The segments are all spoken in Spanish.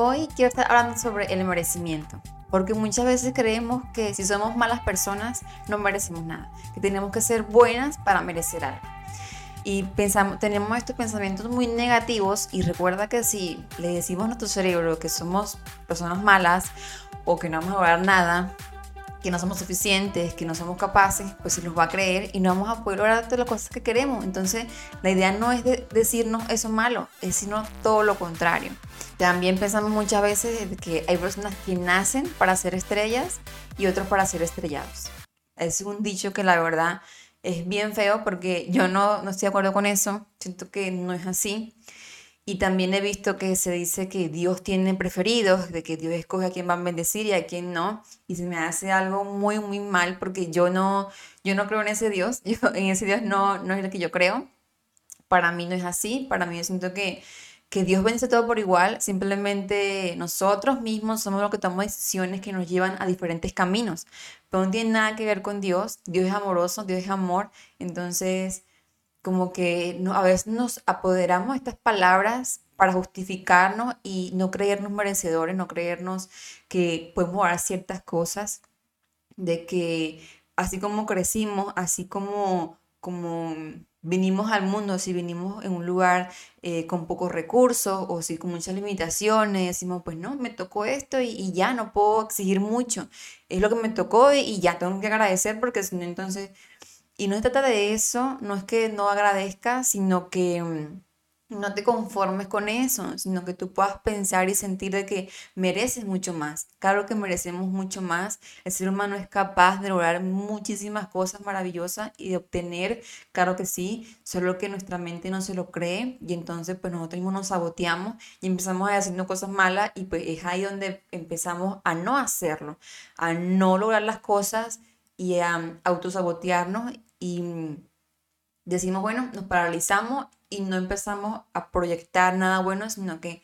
Hoy quiero estar hablando sobre el merecimiento, porque muchas veces creemos que si somos malas personas no merecemos nada, que tenemos que ser buenas para merecer algo. Y pensamos, tenemos estos pensamientos muy negativos y recuerda que si le decimos a nuestro cerebro que somos personas malas o que no vamos a lograr nada, que no somos suficientes, que no somos capaces, pues se nos va a creer y no vamos a poder lograr todas las cosas que queremos. Entonces, la idea no es de decirnos eso malo, es sino todo lo contrario. También pensamos muchas veces que hay personas que nacen para ser estrellas y otros para ser estrellados. Es un dicho que la verdad es bien feo porque yo no, no estoy de acuerdo con eso, siento que no es así. Y también he visto que se dice que Dios tiene preferidos, de que Dios escoge a quien va a bendecir y a quien no. Y se me hace algo muy, muy mal porque yo no, yo no creo en ese Dios. Yo, en ese Dios no, no es el que yo creo. Para mí no es así. Para mí yo siento que, que Dios bendice todo por igual. Simplemente nosotros mismos somos los que tomamos decisiones que nos llevan a diferentes caminos. Pero no tiene nada que ver con Dios. Dios es amoroso, Dios es amor. Entonces como que a veces nos apoderamos de estas palabras para justificarnos y no creernos merecedores, no creernos que podemos lograr ciertas cosas, de que así como crecimos, así como, como vinimos al mundo, si vinimos en un lugar eh, con pocos recursos o si con muchas limitaciones, decimos, pues no, me tocó esto y, ya no puedo exigir mucho, es lo que me tocó y, y ya tengo que agradecer porque si no, entonces y no se trata de eso, no es que no agradezcas, sino que mm, no te conformes con eso, sino que tú puedas pensar y sentir de que mereces mucho más. Claro que merecemos mucho más. El ser humano es capaz de lograr muchísimas cosas maravillosas y de obtener, claro que sí, solo que nuestra mente no se lo cree y entonces pues nosotros mismos nos saboteamos y empezamos a haciendo cosas malas y pues es ahí donde empezamos a no hacerlo, a no lograr las cosas y a autosabotearnos y mm, decimos, bueno, nos paralizamos y no empezamos a proyectar nada bueno, sino que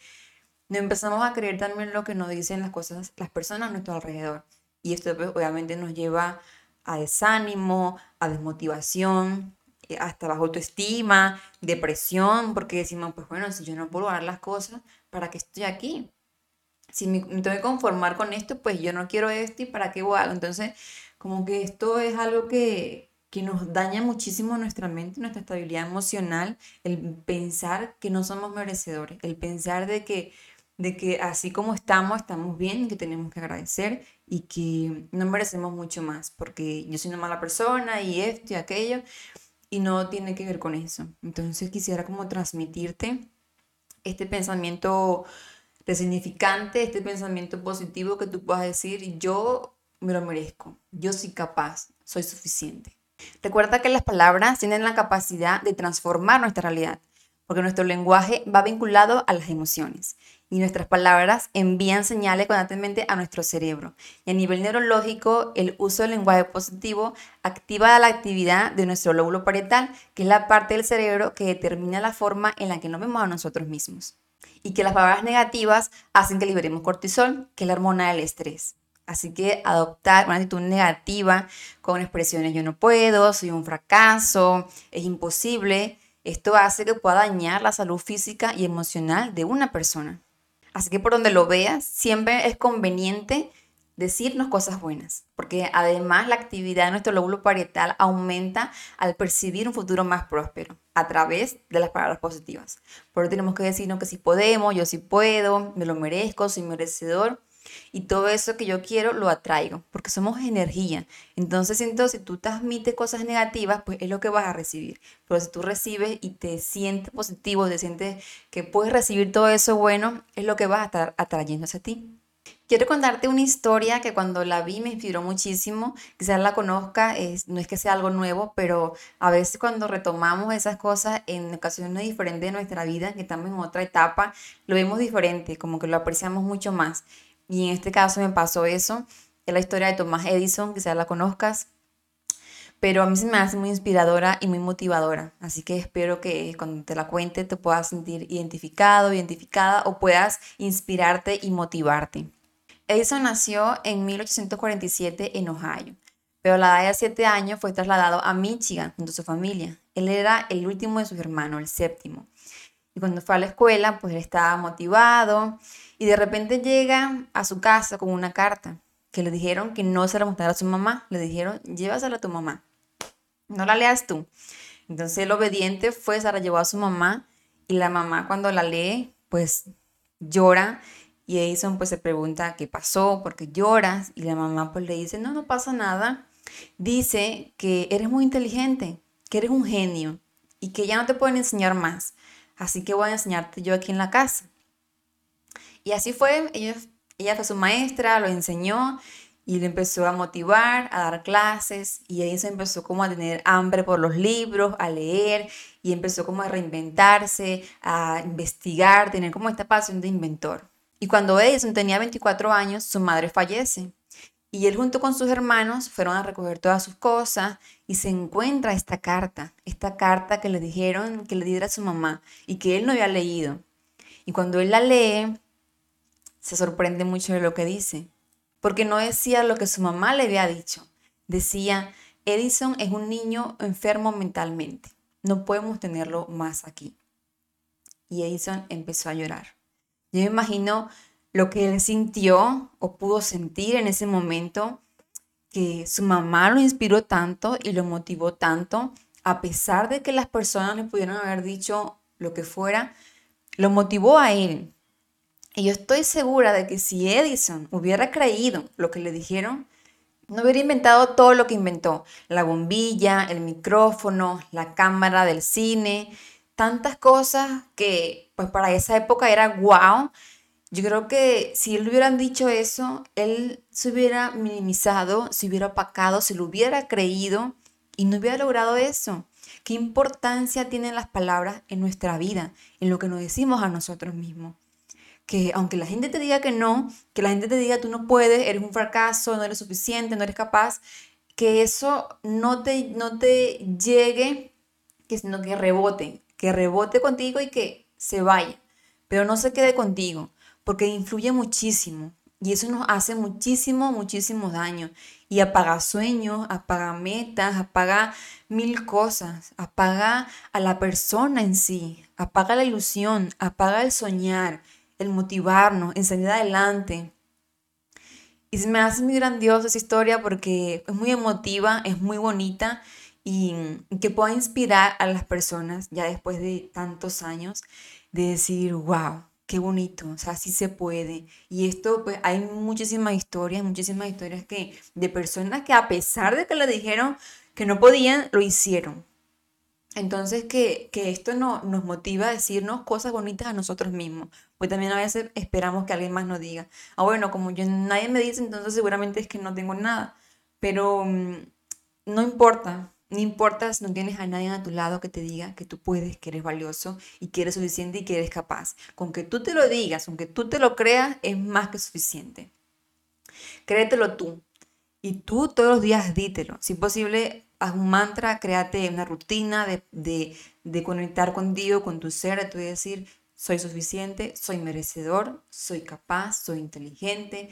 no empezamos a creer también lo que nos dicen las cosas, las personas a nuestro alrededor. Y esto pues, obviamente nos lleva a desánimo, a desmotivación, eh, hasta baja autoestima, depresión, porque decimos, pues bueno, si yo no puedo lograr las cosas, ¿para qué estoy aquí? Si me, tengo que conformar con esto, pues yo no quiero esto y ¿para qué voy a Entonces, como que esto es algo que, que nos daña muchísimo nuestra mente, nuestra estabilidad emocional, el pensar que no somos merecedores, el pensar de que, de que así como estamos, estamos bien que tenemos que agradecer y que no merecemos mucho más, porque yo soy una mala persona y esto y aquello, y no tiene que ver con eso. Entonces quisiera como transmitirte este pensamiento resignificante, este pensamiento positivo que tú puedas decir, yo me lo merezco, yo soy capaz, soy suficiente. Recuerda que las palabras tienen la capacidad de transformar nuestra realidad, porque nuestro lenguaje va vinculado a las emociones y nuestras palabras envían señales constantemente a nuestro cerebro. Y a nivel neurológico, el uso del lenguaje positivo activa la actividad de nuestro lóbulo parietal, que es la parte del cerebro que determina la forma en la que nos vemos a nosotros mismos. Y que las palabras negativas hacen que liberemos cortisol, que es la hormona del estrés. Así que adoptar una actitud negativa con expresiones yo no puedo, soy un fracaso, es imposible, esto hace que pueda dañar la salud física y emocional de una persona. Así que por donde lo veas, siempre es conveniente decirnos cosas buenas, porque además la actividad de nuestro lóbulo parietal aumenta al percibir un futuro más próspero a través de las palabras positivas. Por eso tenemos que decirnos que si podemos, yo sí puedo, me lo merezco, soy merecedor Y todo eso que yo quiero lo atraigo, porque somos energía. Entonces siento, si tú transmites cosas negativas, pues es lo que vas a recibir. Pero si tú recibes y te sientes positivo, te sientes que puedes recibir todo eso bueno, es lo que vas a estar atrayendo hacia ti. Quiero contarte una historia que cuando la vi me inspiró muchísimo. Quizás la conozca, es, no es que sea algo nuevo, pero a veces cuando retomamos esas cosas en ocasiones diferentes de nuestra vida, que estamos en otra etapa, lo vemos diferente, como que lo apreciamos mucho más. Y en este caso me pasó eso. Es la historia de Thomas Edison, quizás la conozcas. Pero a mí se me hace muy inspiradora y muy motivadora. Así que espero que cuando te la cuente te puedas sentir identificado, identificada o puedas inspirarte y motivarte. Edison nació en 1847 en Ohio, pero a la edad de 7 años fue trasladado a Michigan junto a su familia. Él era el último de sus hermanos, el séptimo. Y cuando fue a la escuela, pues él estaba motivado y de repente llega a su casa con una carta que le dijeron que no se la mostrara a su mamá. Le dijeron, llévasela a tu mamá. No la leas tú. Entonces el obediente fue, se la llevó a su mamá y la mamá cuando la lee, pues llora y Edison pues se pregunta qué pasó, por qué lloras y la mamá pues le dice, no, no pasa nada. Dice que eres muy inteligente, que eres un genio y que ya no te pueden enseñar más. Así que voy a enseñarte yo aquí en la casa. Y así fue, ella, ella fue su maestra, lo enseñó y le empezó a motivar, a dar clases y Edison empezó como a tener hambre por los libros, a leer y empezó como a reinventarse, a investigar, tener como esta pasión de inventor. Y cuando Edison tenía 24 años, su madre fallece. Y él junto con sus hermanos fueron a recoger todas sus cosas y se encuentra esta carta, esta carta que le dijeron que le diera a su mamá y que él no había leído. Y cuando él la lee, se sorprende mucho de lo que dice, porque no decía lo que su mamá le había dicho. Decía, Edison es un niño enfermo mentalmente, no podemos tenerlo más aquí. Y Edison empezó a llorar. Yo me imagino lo que él sintió o pudo sentir en ese momento, que su mamá lo inspiró tanto y lo motivó tanto, a pesar de que las personas le pudieran haber dicho lo que fuera, lo motivó a él. Y yo estoy segura de que si Edison hubiera creído lo que le dijeron, no hubiera inventado todo lo que inventó. La bombilla, el micrófono, la cámara del cine, tantas cosas que pues para esa época era wow. Yo creo que si él hubieran dicho eso, él se hubiera minimizado, se hubiera opacado, se lo hubiera creído y no hubiera logrado eso. ¿Qué importancia tienen las palabras en nuestra vida, en lo que nos decimos a nosotros mismos? Que aunque la gente te diga que no, que la gente te diga tú no puedes, eres un fracaso, no eres suficiente, no eres capaz, que eso no te, no te llegue, que, sino que rebote, que rebote contigo y que se vaya, pero no se quede contigo, porque influye muchísimo y eso nos hace muchísimo, muchísimo daño y apaga sueños, apaga metas, apaga mil cosas, apaga a la persona en sí, apaga la ilusión, apaga el soñar, el motivarnos, en salir adelante. Y se me hace muy grandiosa esa historia porque es muy emotiva, es muy bonita y que pueda inspirar a las personas ya después de tantos años de decir, wow, qué bonito, o sea, sí se puede. Y esto, pues hay muchísimas historias, muchísimas historias que de personas que a pesar de que le dijeron que no podían, lo hicieron. Entonces, que, que esto no, nos motiva a decirnos cosas bonitas a nosotros mismos. Pues también a veces esperamos que alguien más nos diga, ah, bueno, como yo nadie me dice, entonces seguramente es que no tengo nada. Pero mm, no importa, no importa si no tienes a nadie a tu lado que te diga que tú puedes, que eres valioso y que eres suficiente y que eres capaz. Con que tú te lo digas, aunque tú te lo creas, es más que suficiente. Créetelo tú. Y tú todos los días dítelo. Si es posible, haz un mantra, créate una rutina de, de, de conectar contigo, con tu ser, tú decir, soy suficiente, soy merecedor, soy capaz, soy inteligente.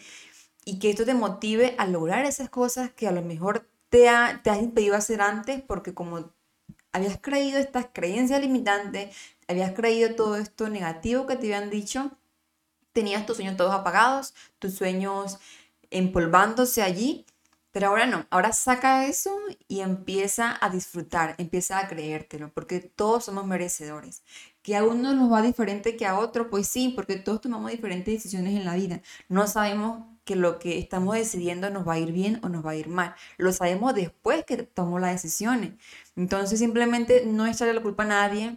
Y que esto te motive a lograr esas cosas que a lo mejor te, has impedido hacer antes porque como habías creído estas creencias limitantes, habías creído todo esto negativo que te habían dicho, tenías tus sueños todos apagados, tus sueños empolvándose allí Pero ahora no, ahora saca eso y empieza a disfrutar, empieza a creértelo, porque todos somos merecedores. Que a uno nos va diferente que a otro, pues sí, porque todos tomamos diferentes decisiones en la vida. No sabemos que lo que estamos decidiendo nos va a ir bien o nos va a ir mal. Lo sabemos después que tomamos las decisiones. Entonces simplemente no echarle la culpa a nadie,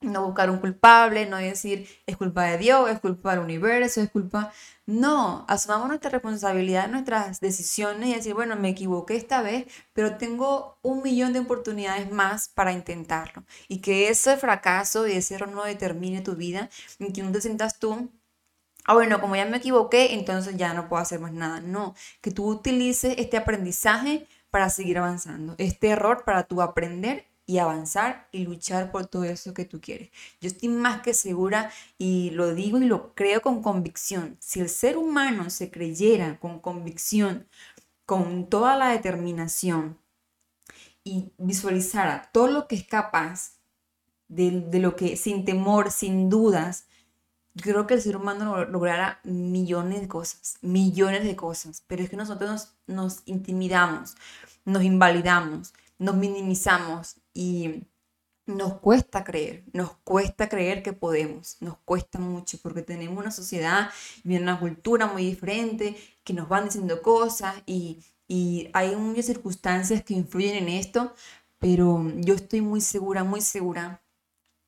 no buscar un culpable, no decir es culpa de Dios, es culpa del universo, es culpa... No, asumamos nuestra responsabilidad, nuestras decisiones y decir, bueno, me equivoqué esta vez, pero tengo un millón de oportunidades más para intentarlo. Y que ese fracaso y ese error no determine tu vida y que no te sientas tú ah, bueno, como ya me equivoqué, entonces ya no puedo hacer más nada. No, que tú utilices este aprendizaje para seguir avanzando, este error para tú aprender y avanzar y luchar por todo eso que tú quieres. Yo estoy más que segura y lo digo y lo creo con convicción. Si el ser humano se creyera con convicción, con toda la determinación y visualizara todo lo que es capaz de, de lo que sin temor, sin dudas, creo que el ser humano logrará millones de cosas, millones de cosas, pero es que nosotros nos, intimidamos, nos invalidamos, nos minimizamos y nos cuesta creer, nos cuesta creer que podemos, nos cuesta mucho porque tenemos una sociedad y una cultura muy diferente que nos van diciendo cosas y hay muchas circunstancias que influyen en esto, pero yo estoy muy segura, muy segura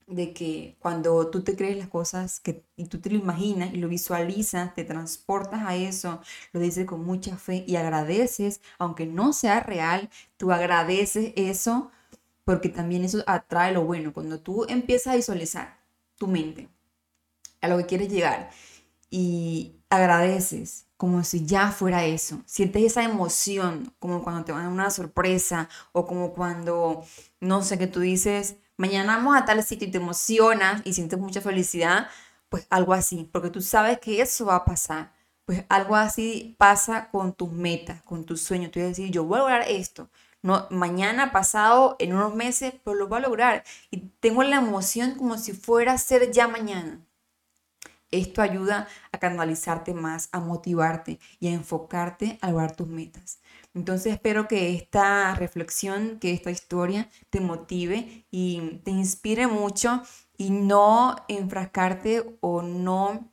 de que cuando tú te crees las cosas que, y tú te lo imaginas y lo visualizas, te transportas a eso, lo dices con mucha fe y agradeces, aunque no sea real, tú agradeces eso porque también eso atrae lo bueno. Cuando tú empiezas a visualizar tu mente a lo que quieres llegar y agradeces como si ya fuera eso, sientes esa emoción como cuando te van a una sorpresa o como cuando, no sé, que tú dices, mañana vamos a tal sitio y te emocionas y sientes mucha felicidad, pues algo así, porque tú sabes que eso va a pasar. Pues algo así pasa con tus metas, con tus sueños. Tú vas a decir, yo voy a lograr esto. No, mañana, pasado, en unos meses, pues lo voy a lograr. Y tengo la emoción como si fuera a ser ya mañana. Esto ayuda a canalizarte más, a motivarte y a enfocarte a lograr tus metas. Entonces espero que esta reflexión, que esta historia te motive y te inspire mucho y no enfrascarte o no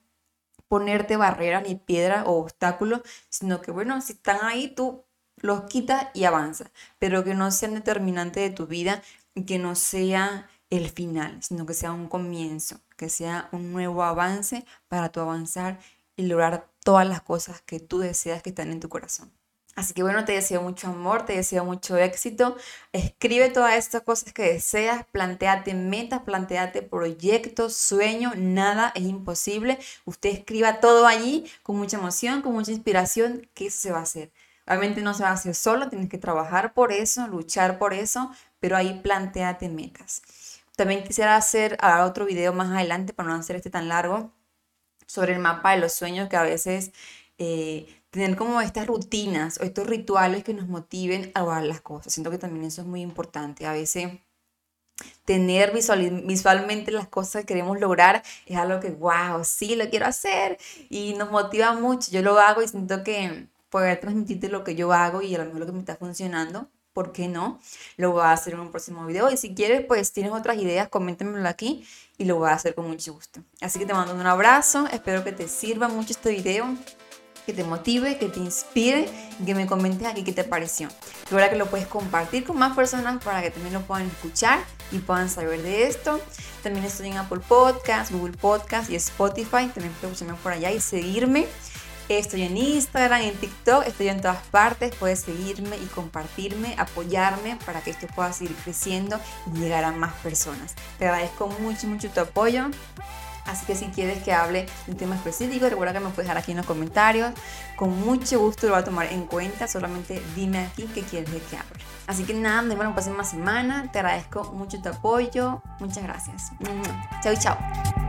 ponerte barreras ni piedras o obstáculos, sino que bueno, si están ahí tú los quitas y avanza, pero que no sean determinantes de tu vida y que no sea el final, sino que sea un comienzo, que sea un nuevo avance para tu avanzar y lograr todas las cosas que tú deseas que están en tu corazón. Así que bueno, te deseo mucho amor, te deseo mucho éxito. Escribe todas estas cosas que deseas, planteate metas, planteate proyectos, sueños, nada es imposible. Usted escriba todo allí con mucha emoción, con mucha inspiración, que eso se va a hacer. Obviamente no se va a hacer solo, tienes que trabajar por eso, luchar por eso, pero ahí planteate metas. También quisiera hacer otro video más adelante para no hacer este tan largo sobre el mapa de los sueños que a veces eh, tener como estas rutinas o estos rituales que nos motiven a lograr las cosas. Siento que también eso es muy importante. A veces tener visualmente las cosas que queremos lograr es algo que, wow, sí, lo quiero hacer y nos motiva mucho. Yo lo hago y siento que poder transmitirte lo que yo hago y a lo mejor lo que me está funcionando, ¿por qué no? Lo voy a hacer en un próximo video y si quieres, pues tienes otras ideas, coméntenmelo aquí y lo voy a hacer con mucho gusto. Así que te mando un abrazo, espero que te sirva mucho este video que te motive, que te inspire que me comentes aquí qué te pareció. Recuerda que lo puedes compartir con más personas para que también lo puedan escuchar y puedan saber de esto. También estoy en Apple Podcast, Google Podcast y Spotify. También puedes escucharme por allá y seguirme. Estoy en Instagram, en TikTok, estoy en todas partes. Puedes seguirme y compartirme, apoyarme para que esto pueda seguir creciendo y llegar a más personas. Te agradezco mucho, mucho tu apoyo. Así que si quieres que hable de un tema específico, recuerda que me puedes dejar aquí en los comentarios. Con mucho gusto lo voy a tomar en cuenta. Solamente dime aquí qué quieres que hable. Así que nada, de bueno, próxima semana. Te agradezco mucho tu apoyo. Muchas gracias. Chao, chao.